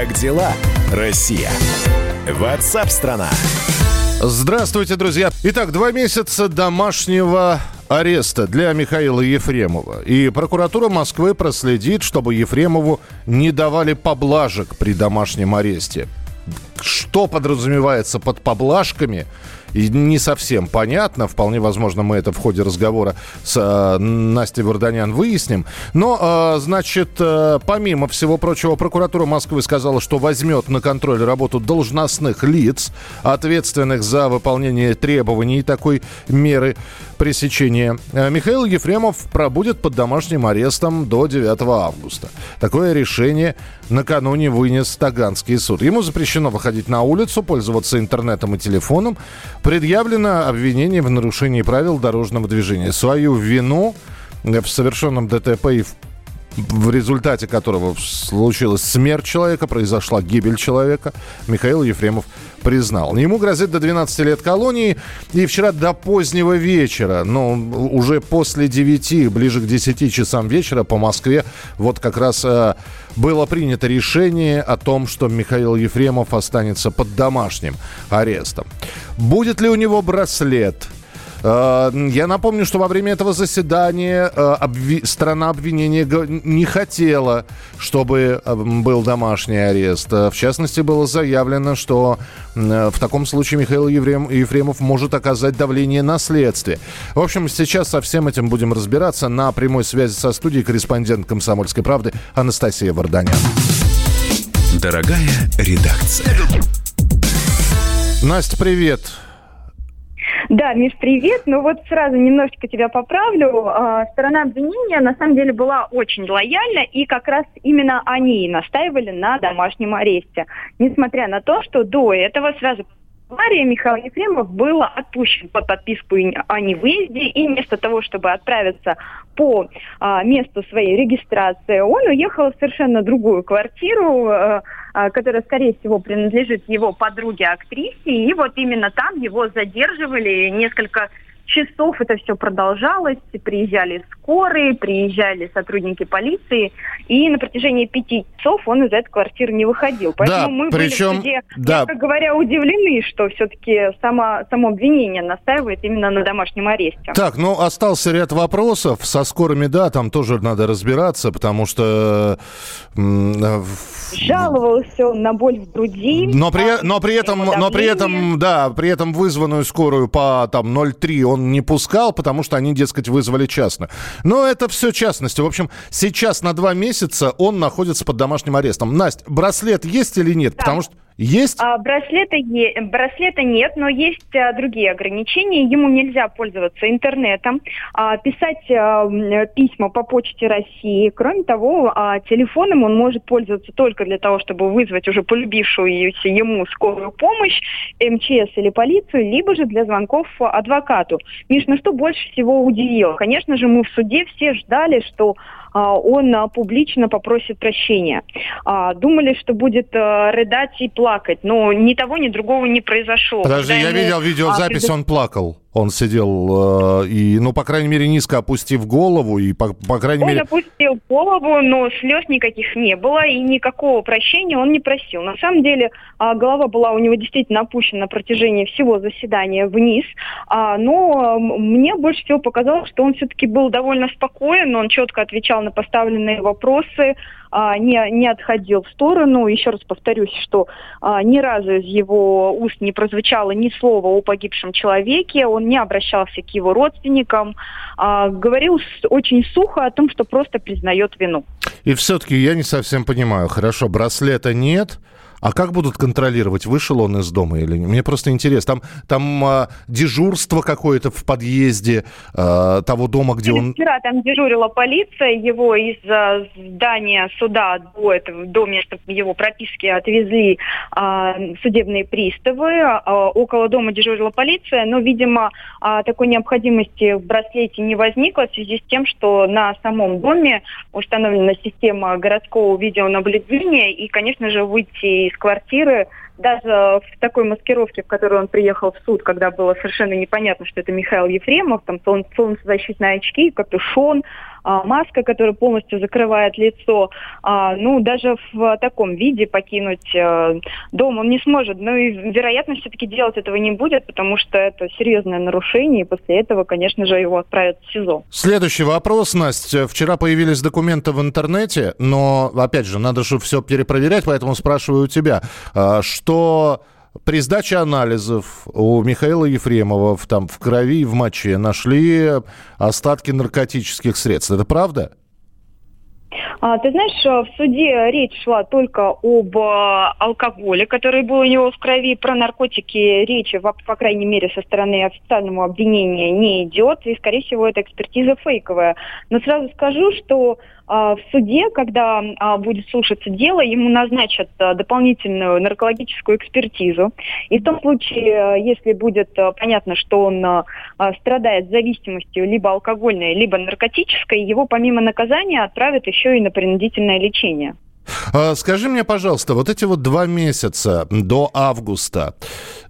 Как дела, Россия? Ватсап-страна! Здравствуйте, друзья. Итак, два месяца домашнего ареста для Михаила Ефремова. И прокуратура Москвы проследит, чтобы Ефремову не давали поблажек при домашнем аресте. Что подразумевается под поблажками – не совсем понятно. Вполне возможно, мы это в ходе разговора с э, Настей Варданян выясним. Но, э, значит, э, помимо всего прочего, прокуратура Москвы сказала, что возьмет на контроль работу должностных лиц, ответственных за выполнение требований такой меры пресечения. Э, Михаил Ефремов пробудет под домашним арестом до 9 августа. Такое решение накануне вынес Таганский суд. Ему запрещено выходить на улицу, пользоваться интернетом и телефоном. Предъявлено обвинение в нарушении правил дорожного движения. Свою вину в совершенном ДТП и в в результате которого случилась смерть человека, произошла гибель человека, Михаил Ефремов признал. Ему грозит до 12 лет колонии. И вчера до позднего вечера, ну, уже после 9, ближе к 10 часам вечера по Москве, вот как раз э, было принято решение о том, что Михаил Ефремов останется под домашним арестом. Будет ли у него браслет? Э, я напомню, что во время этого заседания э, обви... страна обвинения не хотела, чтобы э, был домашний арест. В частности, было заявлено, что в таком случае Михаил Ефрем... Ефремов может оказать давление на следствие. В общем, сейчас со всем этим будем разбираться. На прямой связи со студией корреспондент «Комсомольской правды» Анастасия Варданян. Дорогая редакция. Настя, привет. Да, Миш, привет. Ну вот сразу немножечко тебя поправлю. А, сторона обвинения на самом деле была очень лояльна, и как раз именно они настаивали на домашнем аресте. Несмотря на то, что до этого сразу Мария Михаил Ефремов был отпущен под подписку о невыезде, и вместо того, чтобы отправиться по а, месту своей регистрации, он уехал в совершенно другую квартиру, а, которая, скорее всего, принадлежит его подруге-актрисе, и вот именно там его задерживали несколько часов это все продолжалось. Приезжали скорые, приезжали сотрудники полиции. И на протяжении пяти часов он из этой квартиры не выходил. Поэтому да, мы причем, были в суде, да. мягко говоря, удивлены, что все-таки само, само обвинение настаивает именно на домашнем аресте. Так, ну остался ряд вопросов. Со скорыми, да, там тоже надо разбираться, потому что... Э, Жаловался он на боль в груди. Но при, но при этом, но при этом, да, при этом вызванную скорую по там 0,3 он не пускал, потому что они, дескать, вызвали частно. Но это все частности. В общем, сейчас на два месяца он находится под домашним арестом. Настя, браслет есть или нет? Да. Потому что есть? А, браслета, е- браслета нет, но есть а, другие ограничения. Ему нельзя пользоваться интернетом, а, писать а, письма по почте России. Кроме того, а, телефоном он может пользоваться только для того, чтобы вызвать уже полюбившуюся ему скорую помощь, МЧС или полицию, либо же для звонков адвокату. Миш, ну что больше всего удивило? Конечно же, мы в суде все ждали, что он а, публично попросит прощения. А, думали, что будет рыдать и плакать, но ни того, ни другого не произошло. Подожди, Когда я ему... видел видеозапись, он плакал. Он сидел э, и, ну, по крайней мере, низко опустив голову и, по, по крайней он мере... Он опустил голову, но слез никаких не было и никакого прощения он не просил. На самом деле э, голова была у него действительно опущена на протяжении всего заседания вниз, э, но мне больше всего показалось, что он все-таки был довольно спокоен, он четко отвечал на поставленные вопросы, а, не, не отходил в сторону. Еще раз повторюсь, что а, ни разу из его уст не прозвучало ни слова о погибшем человеке, он не обращался к его родственникам, а, говорил очень сухо о том, что просто признает вину. И все-таки я не совсем понимаю. Хорошо, браслета нет, а как будут контролировать, вышел он из дома или нет? Мне просто интересно. Там, там а, дежурство какое-то в подъезде а, того дома, где он... Вчера там дежурила полиция, его из а, здания суда до, этого, до места его прописки отвезли а, судебные приставы. А, около дома дежурила полиция, но, видимо, а, такой необходимости в браслете не возникло в связи с тем, что на самом доме установлена система городского видеонаблюдения, и, конечно же, выйти из квартиры, даже в такой маскировке, в которой он приехал в суд, когда было совершенно непонятно, что это Михаил Ефремов, там солнцезащитные очки, капюшон, а, маска, которая полностью закрывает лицо. А, ну, даже в таком виде покинуть а, дом он не сможет. Ну и, вероятно, все-таки делать этого не будет, потому что это серьезное нарушение, и после этого, конечно же, его отправят в СИЗО. Следующий вопрос, Настя. Вчера появились документы в интернете, но, опять же, надо же все перепроверять, поэтому спрашиваю у тебя, а, что при сдаче анализов у Михаила Ефремова в, там, в крови и в моче нашли остатки наркотических средств. Это правда? А, ты знаешь, в суде речь шла только об а, алкоголе, который был у него в крови. Про наркотики речи, по, по крайней мере, со стороны официального обвинения не идет. И, скорее всего, эта экспертиза фейковая. Но сразу скажу, что в суде, когда а, будет слушаться дело, ему назначат а, дополнительную наркологическую экспертизу. И в том случае, если будет понятно, что он страдает зависимостью либо алкогольной, либо наркотической, его помимо наказания отправят еще и на принудительное лечение. Скажи мне, пожалуйста, вот эти вот два месяца до августа,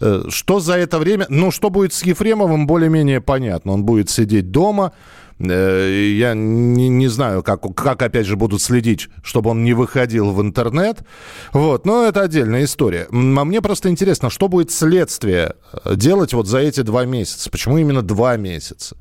э, что за это время, ну, что будет с Ефремовым, более-менее понятно. Он будет сидеть дома, я не, не знаю, как, как, опять же, будут следить, чтобы он не выходил в интернет. Вот, но это отдельная история. А мне просто интересно, что будет следствие э, делать вот за эти два месяца? Почему именно два месяца?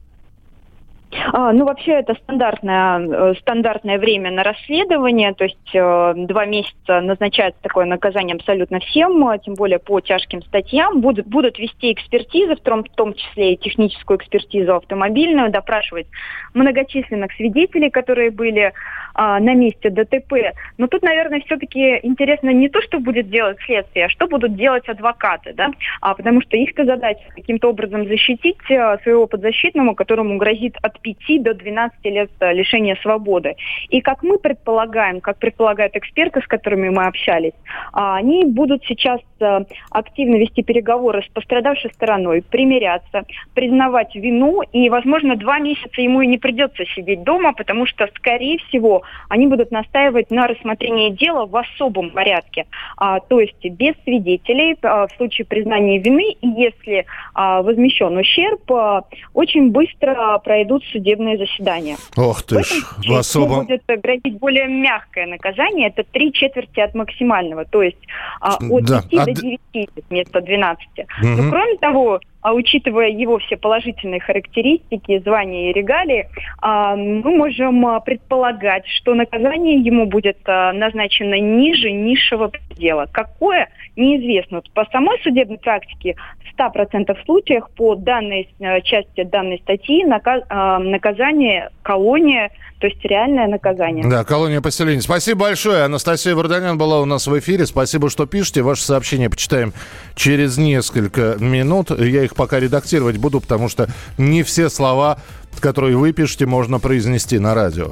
А, ну, вообще это стандартное, э, стандартное время на расследование, то есть э, два месяца назначается такое наказание абсолютно всем, а тем более по тяжким статьям. Будут, будут вести экспертизы, в том, в том числе и техническую экспертизу автомобильную, допрашивать многочисленных свидетелей, которые были а, на месте ДТП. Но тут, наверное, все-таки интересно не то, что будет делать следствие, а что будут делать адвокаты, да? а, потому что их задача каким-то образом защитить а, своего подзащитного, которому грозит от 5 до 12 лет а, лишения свободы. И как мы предполагаем, как предполагают эксперты, с которыми мы общались, а, они будут сейчас а, активно вести переговоры с пострадавшей стороной, примиряться, признавать вину, и, возможно, два месяца ему и не придется сидеть дома, потому что, скорее всего, они будут настаивать на рассмотрении дела в особом порядке, а, то есть без свидетелей а, в случае признания вины, и если а, возмещен ущерб, а, очень быстро пройдут судебные заседания. Ох ты ж, в особом... будет грозить более мягкое наказание, это три четверти от максимального, то есть а, от да. 5 а... до 9 вместо 12. Угу. Но кроме того, а учитывая его все положительные характеристики, звания и регалии, а, мы можем а, предполагать, что наказание ему будет а, назначено ниже низшего предела. Какое, неизвестно. По самой судебной практике в 100% случаях по данной части данной статьи наказание колония то есть реальное наказание. Да, колония поселения. Спасибо большое. Анастасия Варданян была у нас в эфире. Спасибо, что пишете. Ваши сообщения почитаем через несколько минут. Я их пока редактировать буду, потому что не все слова, которые вы пишете, можно произнести на радио.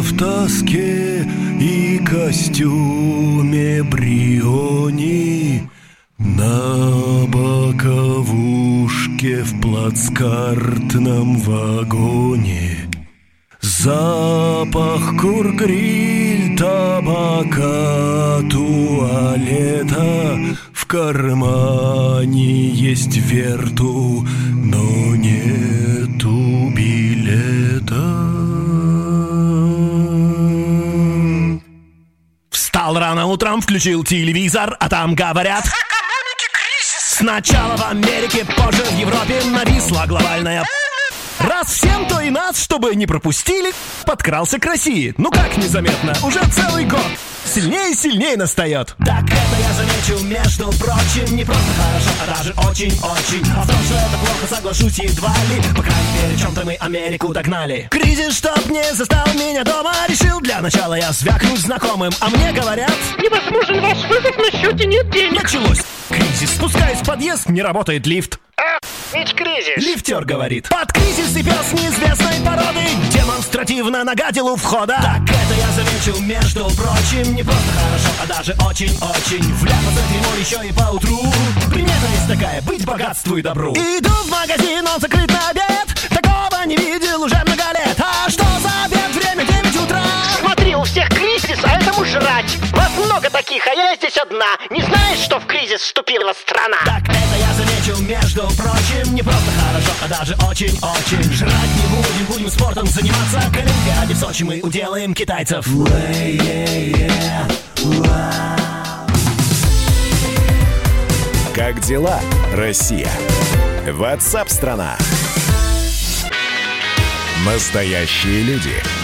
В тоске и костюме Бриони На боковушке в плацкартном вагоне. Запах кургриль, табака, туалета В кармане есть верту, но нету Встал рано утром, включил телевизор, а там говорят... Сначала в Америке, позже в Европе нависла глобальная Раз всем, то и нас, чтобы не пропустили, подкрался к России. Ну как незаметно, уже целый год. Сильнее и сильнее настает. Так это я заметил, между прочим, не просто хорошо, а даже очень-очень. А в том, что это плохо, соглашусь едва ли. По крайней мере, чем-то мы Америку догнали. Кризис, чтоб не застал меня дома, решил для начала я звякнуть знакомым. А мне говорят... Невозможен ваш вызов, на счете нет денег. Началось. Кризис. Спускаюсь в подъезд, не работает лифт. Ведь кризис. Лифтер говорит. Под кризис и пес неизвестной породы демонстративно нагадил у входа. Так это я заметил, между прочим, не просто хорошо, а даже очень-очень. Вляпаться дерьмо еще и поутру. Примета есть такая, быть богатству и добру. Иду в магазин, он закрыт на обед. Такого не видел уже много лет А что за обед? Время 9 утра Смотри, у всех кризис, а этому жрать. Таких, а я здесь одна. Не знаешь, что в кризис вступила страна? Так это я заметил, между прочим Не просто хорошо, а даже очень-очень Жрать не будем, будем спортом заниматься К Олимпиаде в Сочи мы уделаем китайцев Как дела, Россия? Ватсап-страна! Настоящие люди.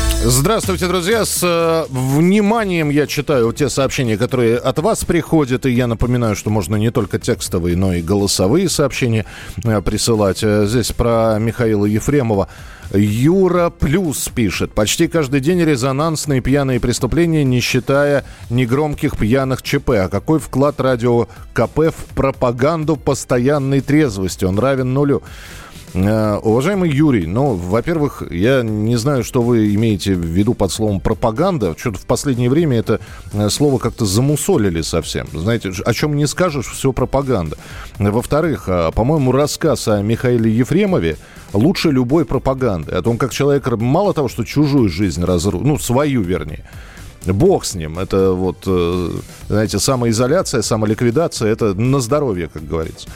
Здравствуйте, друзья. С э, вниманием я читаю те сообщения, которые от вас приходят. И я напоминаю, что можно не только текстовые, но и голосовые сообщения э, присылать. Э, Здесь про Михаила Ефремова. Юра Плюс пишет. Почти каждый день резонансные пьяные преступления, не считая негромких пьяных ЧП. А какой вклад радио КП в пропаганду постоянной трезвости? Он равен нулю. Э, Уважаемый Юрий, ну, во-первых, я не знаю, что вы имеете в виду под словом пропаганда. Что-то в последнее время это э, слово как-то замусолили совсем. Знаете, о чем не скажешь, все пропаганда. Во-вторых, э, по-моему, рассказ о Михаиле Ефремове лучше любой пропаганды. О том, как человек мало того, что чужую жизнь разрушил, ну, свою, вернее, Бог с ним. Это вот, э, знаете, самоизоляция, самоликвидация, это на здоровье, как говорится.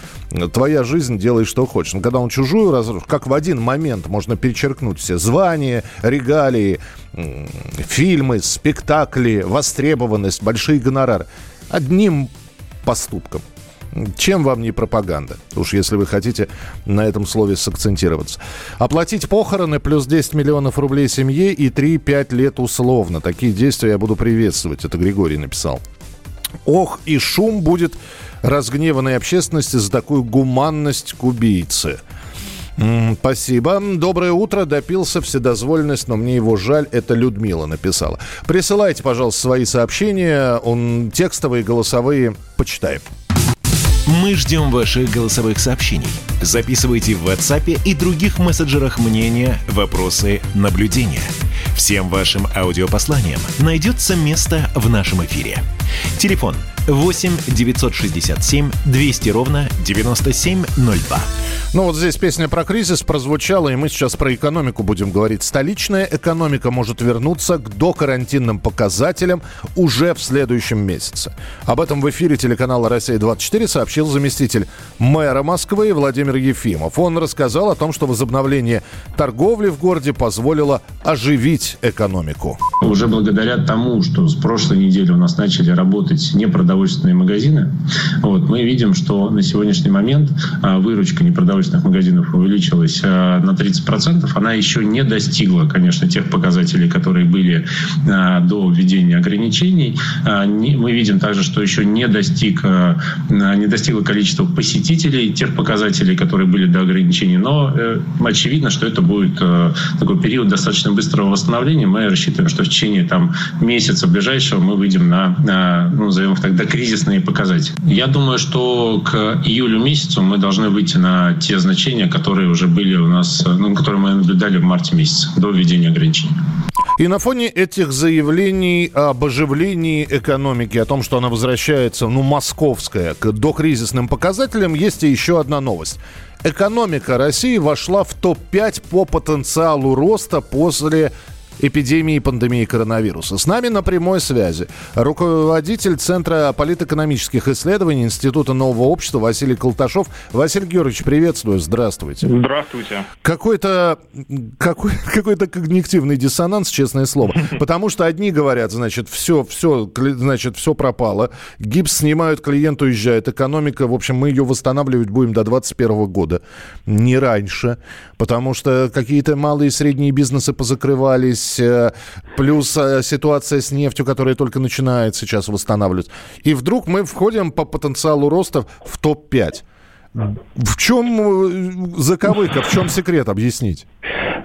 Твоя жизнь, делай что хочешь. Но когда он чужую разрушил, как в один момент можно перечеркнуть все звания, регалии, фильмы, спектакли, востребованность, большие гонорары. Одним поступком. Чем вам не пропаганда? Уж если вы хотите на этом слове сакцентироваться. Оплатить похороны плюс 10 миллионов рублей семье и 3-5 лет условно. Такие действия я буду приветствовать. Это Григорий написал. Ох, и шум будет разгневанной общественности за такую гуманность к убийце. Спасибо. Доброе утро. Допился вседозволенность, но мне его жаль. Это Людмила написала. Присылайте, пожалуйста, свои сообщения. Он текстовые, голосовые. Почитаем. Мы ждем ваших голосовых сообщений. Записывайте в WhatsApp и других мессенджерах мнения, вопросы, наблюдения. Всем вашим аудиопосланиям найдется место в нашем эфире. Телефон 8 967 200 ровно 9702. Ну вот здесь песня про кризис прозвучала, и мы сейчас про экономику будем говорить. Столичная экономика может вернуться к докарантинным показателям уже в следующем месяце. Об этом в эфире телеканала «Россия-24» сообщил заместитель мэра Москвы Владимир Ефимов. Он рассказал о том, что возобновление торговли в городе позволило оживить экономику. Уже благодаря тому, что с прошлой недели у нас начали работать непродовольственные магазины, вот, мы видим, что на сегодняшний момент а, выручка непродовольственных магазинов увеличилась а, на 30%. Она еще не достигла, конечно, тех показателей, которые были а, до введения ограничений. Мы видим также, что еще не, достиг, не достигло количество посетителей тех показателей, которые были до ограничений. Но э, очевидно, что это будет э, такой период достаточно быстрого восстановления. Мы рассчитываем, что в течение там, месяца ближайшего мы выйдем на ну, назовем их так, докризисные показатели. Я думаю, что к июлю месяцу мы должны выйти на те значения, которые уже были у нас, ну, которые мы наблюдали в марте месяце до введения ограничений. И на фоне этих заявлений об оживлении экономики, о том, что она возвращается, ну, московская, к докризисным показателям, есть и еще одна новость. Экономика России вошла в топ-5 по потенциалу роста после эпидемии и пандемии коронавируса. С нами на прямой связи руководитель Центра политэкономических исследований Института нового общества Василий Колташов. Василий Георгиевич, приветствую, здравствуйте. Здравствуйте. Какой-то какой, какой-то когнитивный диссонанс, честное слово. Потому что одни говорят, значит, все, все, значит, все пропало. Гипс снимают, клиент уезжает. Экономика, в общем, мы ее восстанавливать будем до 2021 года. Не раньше. Потому что какие-то малые и средние бизнесы позакрывались. Э, Плюс э, ситуация с нефтью, которая только начинает сейчас восстанавливаться. И вдруг мы входим по потенциалу роста в топ-5. В чем э, заковыка, в чем секрет, объяснить?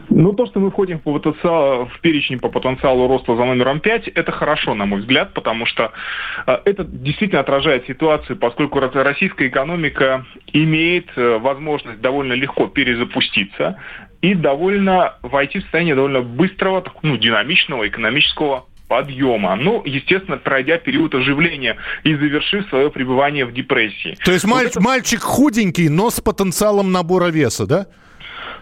Ну, то, что мы входим в, потенциал, в перечень по потенциалу роста за номером 5, это хорошо, на мой взгляд, потому что э, это действительно отражает ситуацию, поскольку российская экономика имеет э, возможность довольно легко перезапуститься и довольно войти в состояние довольно быстрого, ну, динамичного экономического подъема. Ну, естественно, пройдя период оживления и завершив свое пребывание в депрессии. То есть вот это... мальчик худенький, но с потенциалом набора веса, да?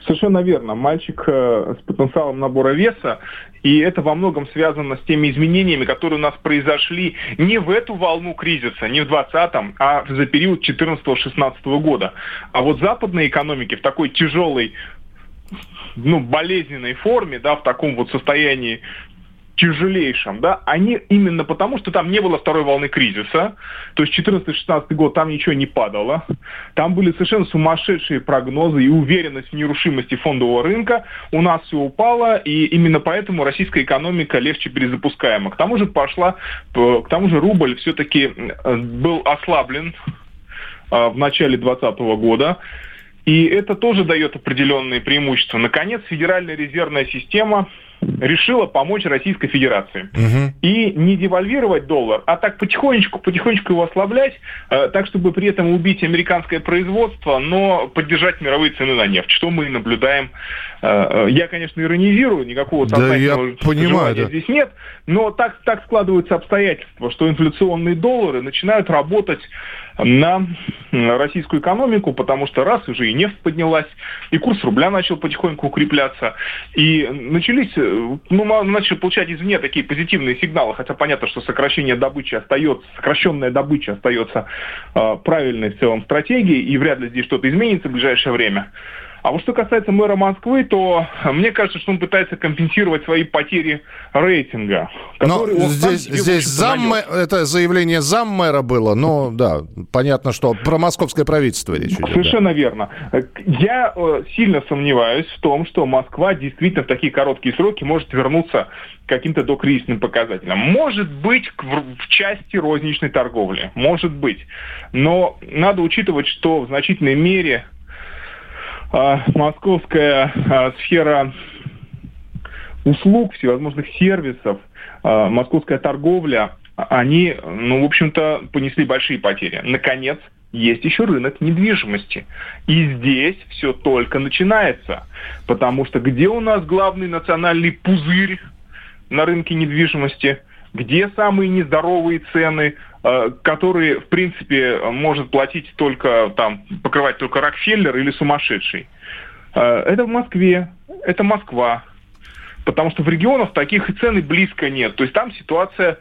Совершенно верно. Мальчик э, с потенциалом набора веса, и это во многом связано с теми изменениями, которые у нас произошли не в эту волну кризиса, не в 20-м, а за период 14-16 года. А вот западные экономики в такой тяжелой ну, болезненной форме, да, в таком вот состоянии тяжелейшем, да, они именно потому, что там не было второй волны кризиса, то есть 14-16 год там ничего не падало, там были совершенно сумасшедшие прогнозы и уверенность в нерушимости фондового рынка, у нас все упало, и именно поэтому российская экономика легче перезапускаема. К тому же пошла, к тому же рубль все-таки был ослаблен а, в начале 2020 года, и это тоже дает определенные преимущества. Наконец, Федеральная резервная система решила помочь Российской Федерации. Угу. И не девальвировать доллар, а так потихонечку, потихонечку его ослаблять, э, так, чтобы при этом убить американское производство, но поддержать мировые цены на нефть, что мы наблюдаем. Э, э, я, конечно, иронизирую, никакого сознательного да, понимаю, да. здесь нет, но так, так складываются обстоятельства, что инфляционные доллары начинают работать на российскую экономику, потому что раз уже и нефть поднялась, и курс рубля начал потихоньку укрепляться, и начались, ну, начали получать извне такие позитивные сигналы, хотя понятно, что сокращение добычи остается, сокращенная добыча остается э, правильной в целом стратегией, и вряд ли здесь что-то изменится в ближайшее время. А вот что касается мэра Москвы, то мне кажется, что он пытается компенсировать свои потери рейтинга. Но здесь, здесь зам, это заявление зам мэра было, но да, понятно, что про московское правительство речь идет. Совершенно да. верно. Я э, сильно сомневаюсь в том, что Москва действительно в такие короткие сроки может вернуться к каким-то докризисным показателям. Может быть, в части розничной торговли, может быть. Но надо учитывать, что в значительной мере московская а, сфера услуг, всевозможных сервисов, а, московская торговля, они, ну, в общем-то, понесли большие потери. Наконец, есть еще рынок недвижимости. И здесь все только начинается. Потому что где у нас главный национальный пузырь на рынке недвижимости? Где самые нездоровые цены? Э, который, в принципе, может платить только, там, покрывать только Рокфеллер или сумасшедший. Э, это в Москве, это Москва. Потому что в регионах таких и цены близко нет. То есть там ситуация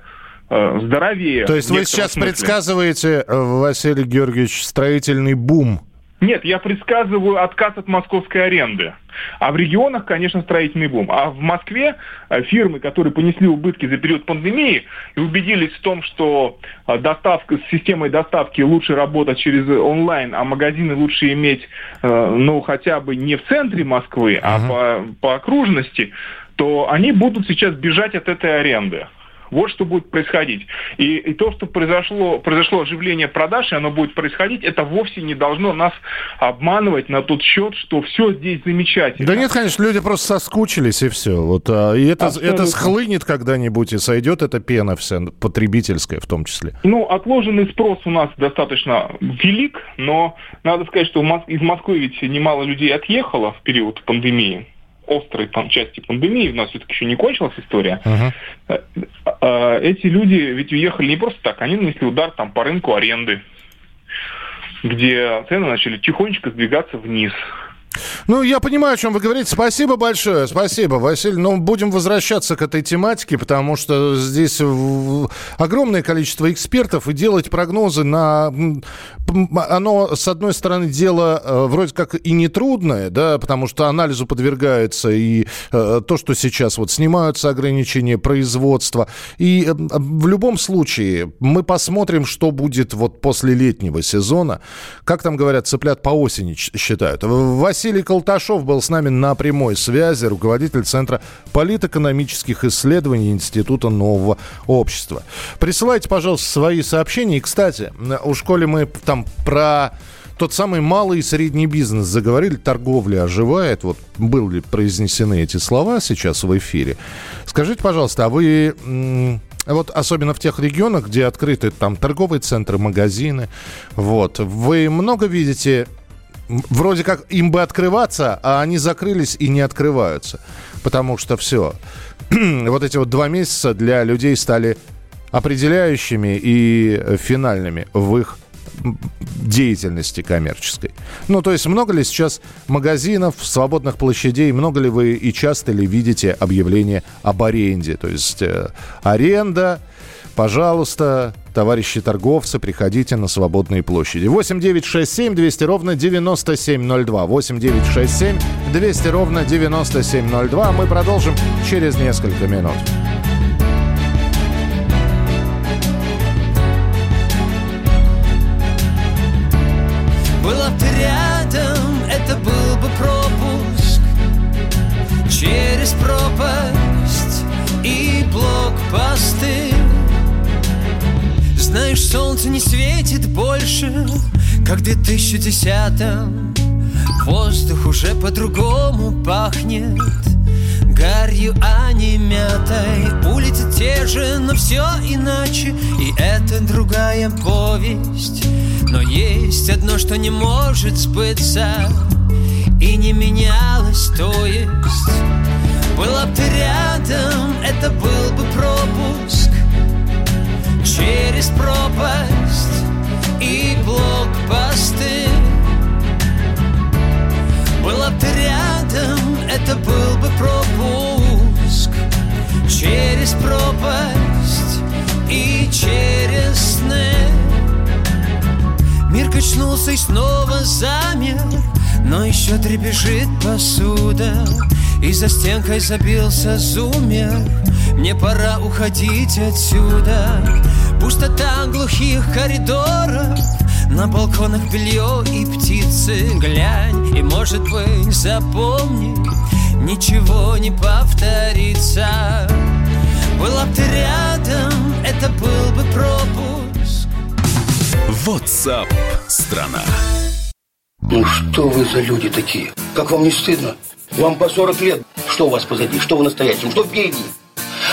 э, здоровее. То есть вы сейчас смысле. предсказываете, Василий Георгиевич, строительный бум нет, я предсказываю отказ от московской аренды. А в регионах, конечно, строительный бум. А в Москве э, фирмы, которые понесли убытки за период пандемии и убедились в том, что э, доставка, с системой доставки лучше работать через онлайн, а магазины лучше иметь, э, ну, хотя бы не в центре Москвы, uh-huh. а по, по окружности, то они будут сейчас бежать от этой аренды. Вот что будет происходить. И, и то, что произошло, произошло оживление продаж, и оно будет происходить, это вовсе не должно нас обманывать на тот счет, что все здесь замечательно. Да нет, конечно, люди просто соскучились, и все. Вот, а, и это, это схлынет когда-нибудь, и сойдет эта пена вся, потребительская в том числе. Ну, отложенный спрос у нас достаточно велик, но надо сказать, что из Москвы ведь немало людей отъехало в период пандемии острой там, части пандемии, у нас все-таки еще не кончилась история, uh-huh. эти люди ведь уехали не просто так, они нанесли удар там по рынку аренды, где цены начали тихонечко сдвигаться вниз. Ну, я понимаю, о чем вы говорите. Спасибо большое. Спасибо, Василий. Но будем возвращаться к этой тематике, потому что здесь огромное количество экспертов, и делать прогнозы на... Оно, с одной стороны, дело э, вроде как и нетрудное, да, потому что анализу подвергается и э, то, что сейчас вот снимаются ограничения производства. И э, в любом случае мы посмотрим, что будет вот после летнего сезона. Как там говорят, цыплят по осени считают. Василий Василий Колташов был с нами на прямой связи, руководитель Центра политэкономических исследований Института нового общества. Присылайте, пожалуйста, свои сообщения. И, кстати, у школе мы там про тот самый малый и средний бизнес. Заговорили, торговля оживает. Вот были произнесены эти слова сейчас в эфире. Скажите, пожалуйста, а вы... Вот особенно в тех регионах, где открыты там торговые центры, магазины, вот, вы много видите вроде как им бы открываться, а они закрылись и не открываются. Потому что все. вот эти вот два месяца для людей стали определяющими и финальными в их деятельности коммерческой. Ну, то есть много ли сейчас магазинов, свободных площадей, много ли вы и часто ли видите объявление об аренде? То есть э, аренда, Пожалуйста, товарищи торговцы, приходите на свободные площади. 8 9 6 7 200 ровно 9702. 8 9 6 7 200 ровно 9702. Мы продолжим через несколько минут. Была бы рядом, это был бы пропуск Через пропасть и блокпосты знаешь, солнце не светит больше, как в 2010-м Воздух уже по-другому пахнет Гарью, а не мятой. Улицы те же, но все иначе И это другая повесть. Но есть одно, что не может сбыться И не менялось, то есть. Была бы ты рядом, это был бы пропуск через пропасть и блокпосты. Была бы ты рядом, это был бы пропуск. Через пропасть и через сны. Мир качнулся и снова замер Но еще трепещет посуда. И за стенкой забился зумер Мне пора уходить отсюда Пустота глухих коридоров На балконах белье и птицы Глянь и, может быть, запомни Ничего не повторится Была бы ты рядом, это был бы пропуск WhatsApp страна. Ну что вы за люди такие? Как вам не стыдно? Вам по 40 лет. Что у вас позади? Что в настоящем? Что впереди?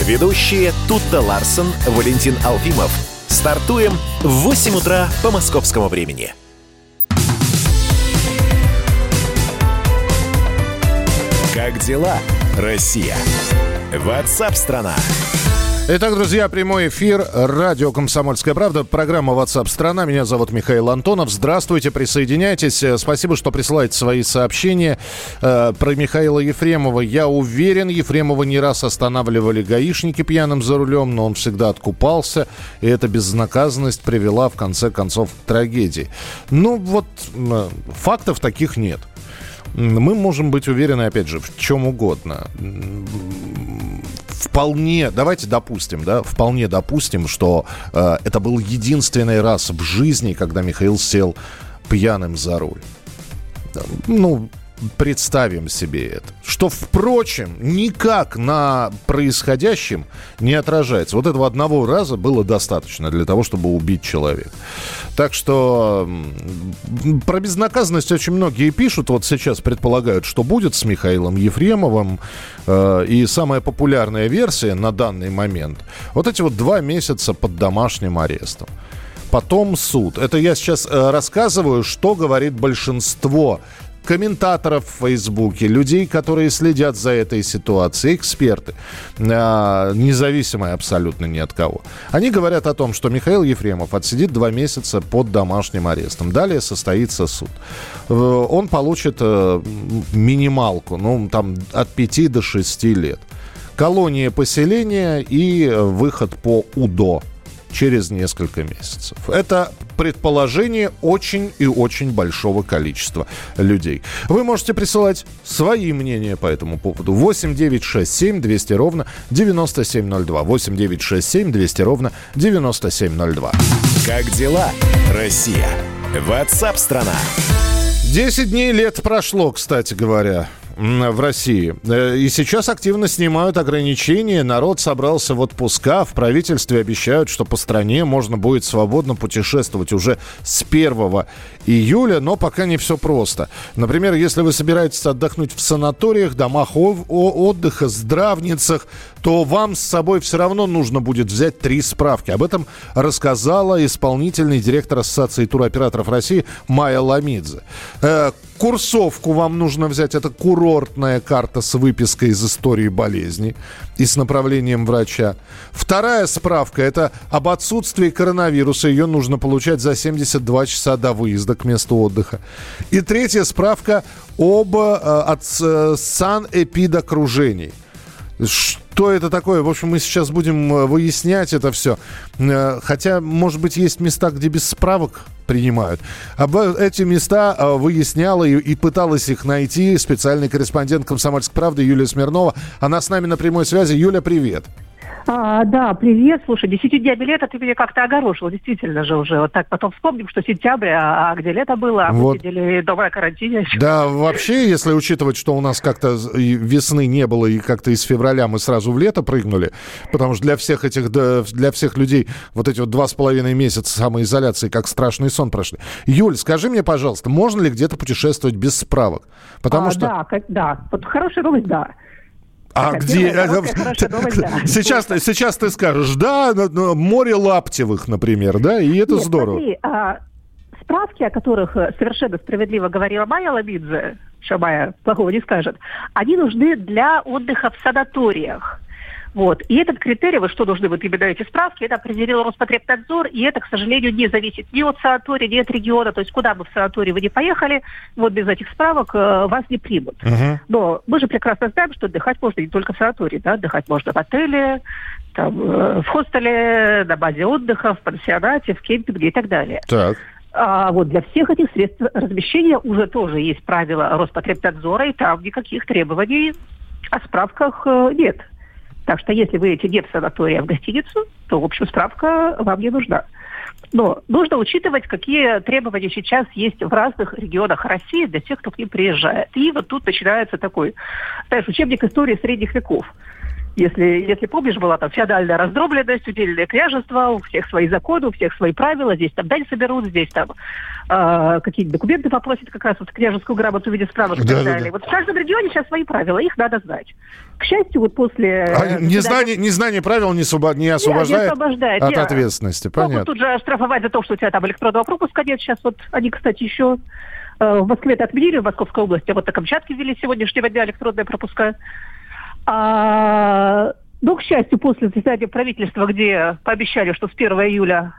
Ведущие Тутта Ларсон, Валентин Алфимов – Стартуем в 8 утра по московскому времени. Как дела, Россия? Ватсап-страна! Итак, друзья, прямой эфир. Радио «Комсомольская правда». Программа WhatsApp страна». Меня зовут Михаил Антонов. Здравствуйте, присоединяйтесь. Э, спасибо, что присылаете свои сообщения. Э, про Михаила Ефремова. Я уверен, Ефремова не раз останавливали гаишники пьяным за рулем, но он всегда откупался. И эта безнаказанность привела, в конце концов, к трагедии. Ну, вот э, фактов таких нет. Мы можем быть уверены, опять же, в чем угодно вполне, давайте допустим, да, вполне допустим, что э, это был единственный раз в жизни, когда Михаил сел пьяным за руль. Ну, представим себе это. Что, впрочем, никак на происходящем не отражается. Вот этого одного раза было достаточно для того, чтобы убить человека. Так что про безнаказанность очень многие пишут. Вот сейчас предполагают, что будет с Михаилом Ефремовым. Э, и самая популярная версия на данный момент. Вот эти вот два месяца под домашним арестом потом суд. Это я сейчас э, рассказываю, что говорит большинство комментаторов в Фейсбуке, людей, которые следят за этой ситуацией, эксперты, а, независимые абсолютно ни от кого. Они говорят о том, что Михаил Ефремов отсидит два месяца под домашним арестом. Далее состоится суд. Э, он получит э, минималку, ну, там, от 5 до 6 лет. Колония поселения и выход по УДО через несколько месяцев. Это предположение очень и очень большого количества людей. Вы можете присылать свои мнения по этому поводу. 8 9 6 7 200 ровно 9702. 8 9 6 7 200 ровно 9702. Как дела, Россия? Ватсап-страна! 10 дней лет прошло, кстати говоря в России. Э, и сейчас активно снимают ограничения. Народ собрался в отпуска. В правительстве обещают, что по стране можно будет свободно путешествовать уже с 1 июля. Но пока не все просто. Например, если вы собираетесь отдохнуть в санаториях, домах отдыха, здравницах, то вам с собой все равно нужно будет взять три справки. Об этом рассказала исполнительный директор Ассоциации туроператоров России Майя Ламидзе. Курсовку вам нужно взять. Это курортная карта с выпиской из истории болезни и с направлением врача. Вторая справка – это об отсутствии коронавируса. Ее нужно получать за 72 часа до выезда к месту отдыха. И третья справка об э, от, э, санэпидокружении – что это такое? В общем, мы сейчас будем э, выяснять это все. Э, хотя, может быть, есть места, где без справок принимают. Об э, эти места выясняла и, пыталась их найти специальный корреспондент «Комсомольской правды» Юлия Смирнова. Она с нами на прямой связи. Юля, привет. А, да, привет. Слушай, 10 дня билета ты меня как-то огорошил, действительно же уже. Вот так потом вспомним, что сентябрь, а, а где лето было, а вот. мы сидели дома на карантине. Еще. Да, вообще, если учитывать, что у нас как-то весны не было, и как-то из февраля мы сразу в лето прыгнули, потому что для всех этих, для всех людей вот эти вот два с половиной месяца самоизоляции как страшный сон прошли. Юль, скажи мне, пожалуйста, можно ли где-то путешествовать без справок? Потому а, что... Да, да. Вот хорошая новость, да. А так, где? Сейчас, сейчас ты скажешь, да, море Лаптевых, например, да, и это Нет, здорово. Смотри, а, справки, о которых э, совершенно справедливо говорила Майя Лабидзе, что Майя плохого не скажет, они нужны для отдыха в санаториях. Вот. И этот критерий, вы что должны именно эти справки, это определил Роспотребнадзор, и это, к сожалению, не зависит ни от санатория, ни от региона. То есть куда бы в санаторий вы не поехали, вот без этих справок э, вас не примут. Uh-huh. Но мы же прекрасно знаем, что отдыхать можно не только в санатории, да, отдыхать можно в отеле, там, э, в хостеле, на базе отдыха, в пансионате, в кемпинге и так далее. Так. А вот для всех этих средств размещения уже тоже есть правила Роспотребнадзора, и там никаких требований о справках э, нет. Так что если вы идете в санатория, в гостиницу, то, в общем, справка вам не нужна. Но нужно учитывать, какие требования сейчас есть в разных регионах России для тех, кто к ним приезжает. И вот тут начинается такой, знаешь, учебник истории средних веков. Если, если помнишь, была там феодальная раздробленность, удельное княжество, у всех свои законы, у всех свои правила, здесь там дань соберут, здесь там э, какие-то документы попросят, как раз вот княжескую грамоту в виде справок и да, так далее. Да. Вот в каждом регионе сейчас свои правила, их надо знать. К счастью, вот после... А незнание, незнание правил не, освобо... не освобождает, не освобождает от ответственности, понятно. Могут тут же штрафовать за то, что у тебя там электронного пропуска нет. Сейчас вот они, кстати, еще э, в Москве это отменили, в Московской области, а вот на Камчатке ввели сегодняшнего дня электронные пропуска. А, ну, к счастью, после заседания правительства, где пообещали, что с 1 июля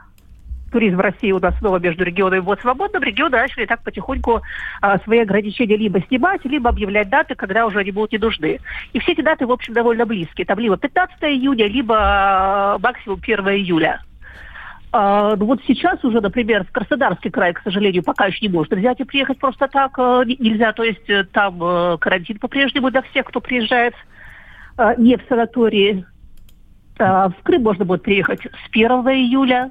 туризм в России у нас снова между регионами будет свободным, регионы начали так потихоньку а, свои ограничения либо снимать, либо объявлять даты, когда уже они будут не нужны. И все эти даты, в общем, довольно близкие. Там либо 15 июня, либо а, максимум 1 июля. А, ну вот сейчас уже, например, в Краснодарский край, к сожалению, пока еще не может взять и приехать просто так а, нельзя. То есть э, там а, карантин по-прежнему для всех, кто приезжает а, не в санатории. А, в Крым можно будет приехать с 1 июля.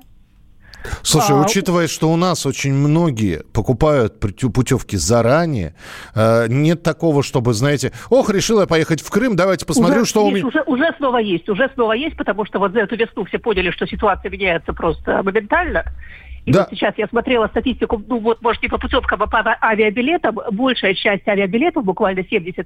Слушай, а, учитывая, что у нас очень многие покупают путевки заранее, э, нет такого, чтобы, знаете, ох, решила я поехать в Крым, давайте посмотрю, уже что есть, у меня... Уже, уже снова есть, уже снова есть, потому что вот за эту весну все поняли, что ситуация меняется просто моментально. И да. вот сейчас я смотрела статистику, ну вот, может, не по путевкам, а по авиабилетам. Большая часть авиабилетов, буквально 70%,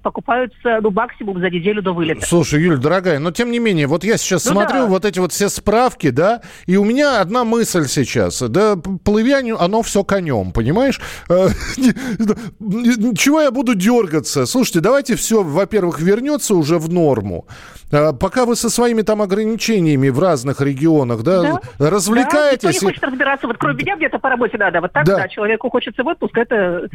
покупаются, ну, максимум за неделю до вылета. Слушай, Юль, дорогая, но тем не менее, вот я сейчас ну, смотрю да. вот эти вот все справки, да, и у меня одна мысль сейчас. Да, плывянию, оно все конем, понимаешь? Э, чего я буду дергаться? Слушайте, давайте все, во-первых, вернется уже в норму. А, пока вы со своими там ограничениями в разных регионах, да, да? развлекаетесь... Да, собираться, вот кроме меня где-то по работе надо, вот так, Да. да, человеку хочется в отпуск, это...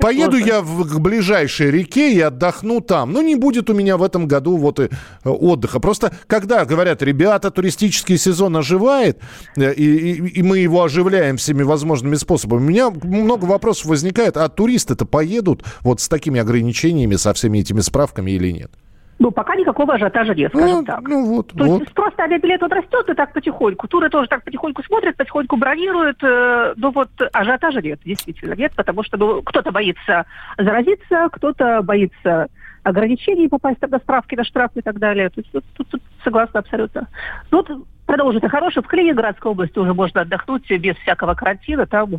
Поеду сложно. я в, к ближайшей реке и отдохну там. Ну, не будет у меня в этом году вот и э, отдыха. Просто, когда говорят, ребята, туристический сезон оживает, э, и, и- и мы его оживляем всеми возможными способами, у меня много вопросов возникает, а туристы-то поедут вот с такими ограничениями, со всеми этими справками или нет? Ну, пока никакого ажиотажа нет, скажем так. Ну, вот, То вот. есть спрос на авиабилет вот растет и так потихоньку. Туры тоже так потихоньку смотрят, потихоньку бронируют. э, Но вот ажиотажа нет, действительно нет, потому что ну, кто-то боится заразиться, кто-то боится ограничений попасть там на справки, на штрафы и так далее. То есть тут, тут- тут согласна абсолютно. Ну, вот продолжим. Хорошо, в Калининградской области уже можно отдохнуть без всякого карантина. Там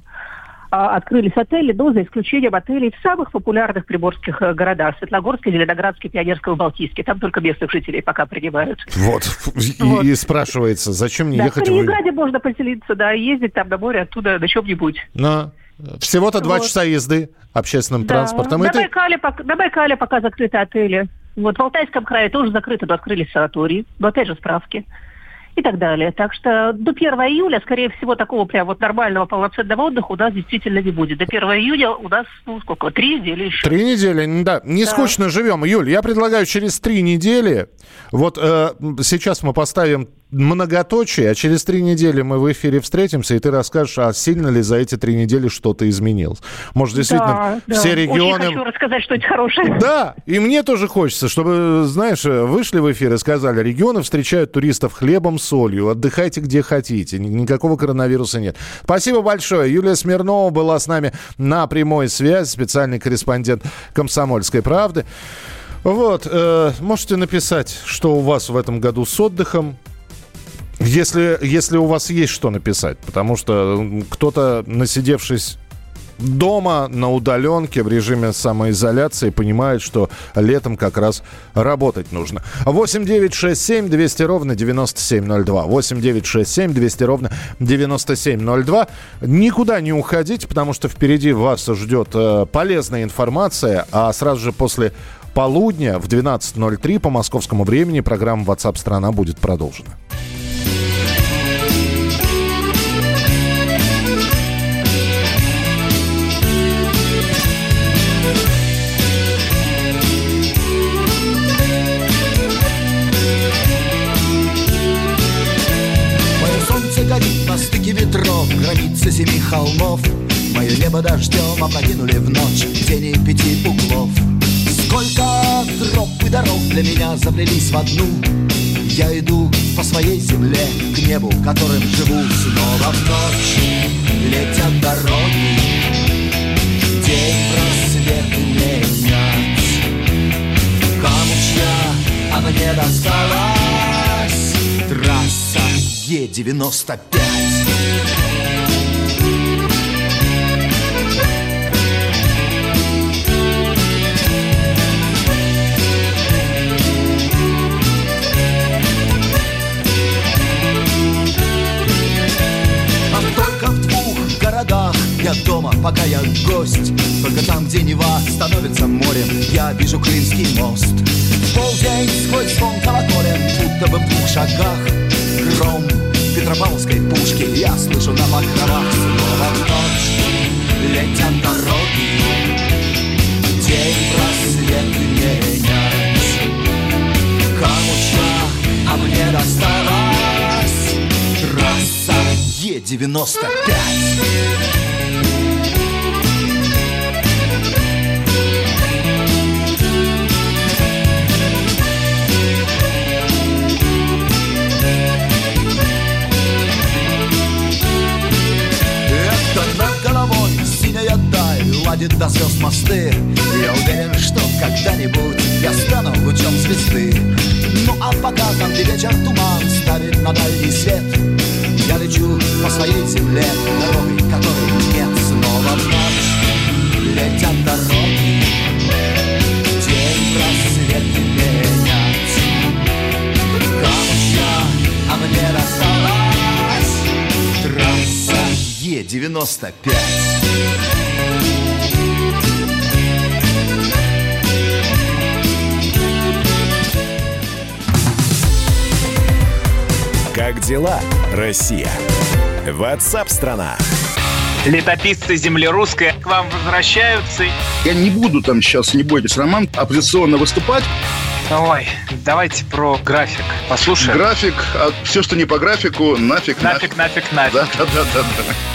открылись отели, но за исключением отелей в самых популярных приморских э, городах. Светлогорске, Зеленоградске, Пионерском и Балтийске. Там только местных жителей пока принимают. Вот. И, и спрашивается, зачем мне Да, в ехать в... Калининграде можно поселиться, да, и ездить там на море оттуда на чем-нибудь. На... Всего-то два Вот. часа езды общественным Да. транспортом. И На, ты- Байкале, пок- на Байкале пока закрыты отели. Вот в Алтайском крае тоже закрыты, но открылись санатории. Но опять же справки. И так далее. Так что до 1 июля, скорее всего, такого прям вот нормального полноценного отдыха у нас действительно не будет. До 1 июля у нас, ну, сколько, три недели еще. Три недели, да. Не Да. скучно живем. Юль, я предлагаю через три недели. Вот э, сейчас мы поставим многоточие, а через три недели мы в эфире встретимся, и ты расскажешь, а сильно ли за эти три недели что-то изменилось. Может, действительно, да, да. все Очень регионы... хочу рассказать что-нибудь хорошее. Да, и мне тоже хочется, чтобы, знаешь, вышли в эфир и сказали, регионы встречают туристов хлебом, солью, отдыхайте где хотите, ни- никакого коронавируса нет. Спасибо большое. Юлия Смирнова была с нами на прямой связи, специальный корреспондент «Комсомольской правды». Вот, э, можете написать, что у вас в этом году с отдыхом, если, если у вас есть что написать, потому что кто-то, насидевшись дома на удаленке в режиме самоизоляции понимает, что летом как раз работать нужно. 8 9 6 7 200 ровно 9702. 8 9 6 7 200 ровно 9702. Никуда не уходите, потому что впереди вас ждет э, полезная информация, а сразу же после полудня в 12.03 по московскому времени программа WhatsApp страна будет продолжена. Стыке ветров Границы семи холмов. Мое небо дождем опрокинули в ночь Тени пяти углов. Сколько троп и дорог для меня заплелись в одну. Я иду по своей земле К небу, которым живу Снова в ночь. Летят дороги День просвет менять Камучья, а мне досталась Трасса Е-95 я дома, пока я гость. Только там, где Нева становится морем. Я вижу Крымский мост. Полдень сквозь звон Будто бы в шагах Гром Петропавловской пушки. Я слышу на покровах Снова ночь летят дороги. День просвет менять Камуча, а мне досталась Трасса Е-95 Ладит до звезд мосты. Я уверен, что когда-нибудь Я стану лучом звезды. Ну а пока там, где вечер туман Ставит на дальний свет. Я лечу по своей земле Дорогой, которой нет Снова в ночь летят дороги День просвет менять Камуча, а мне досталась Трасса Е-95 Как дела, Россия? WhatsApp страна. Летописцы земли русской к вам возвращаются. Я не буду там сейчас, не бойтесь, Роман, оппозиционно выступать. Ой, давайте про график послушаем. График, а все, что не по графику, нафиг, нафиг. Нафиг, нафиг, нафиг. Да, да, да, да, да.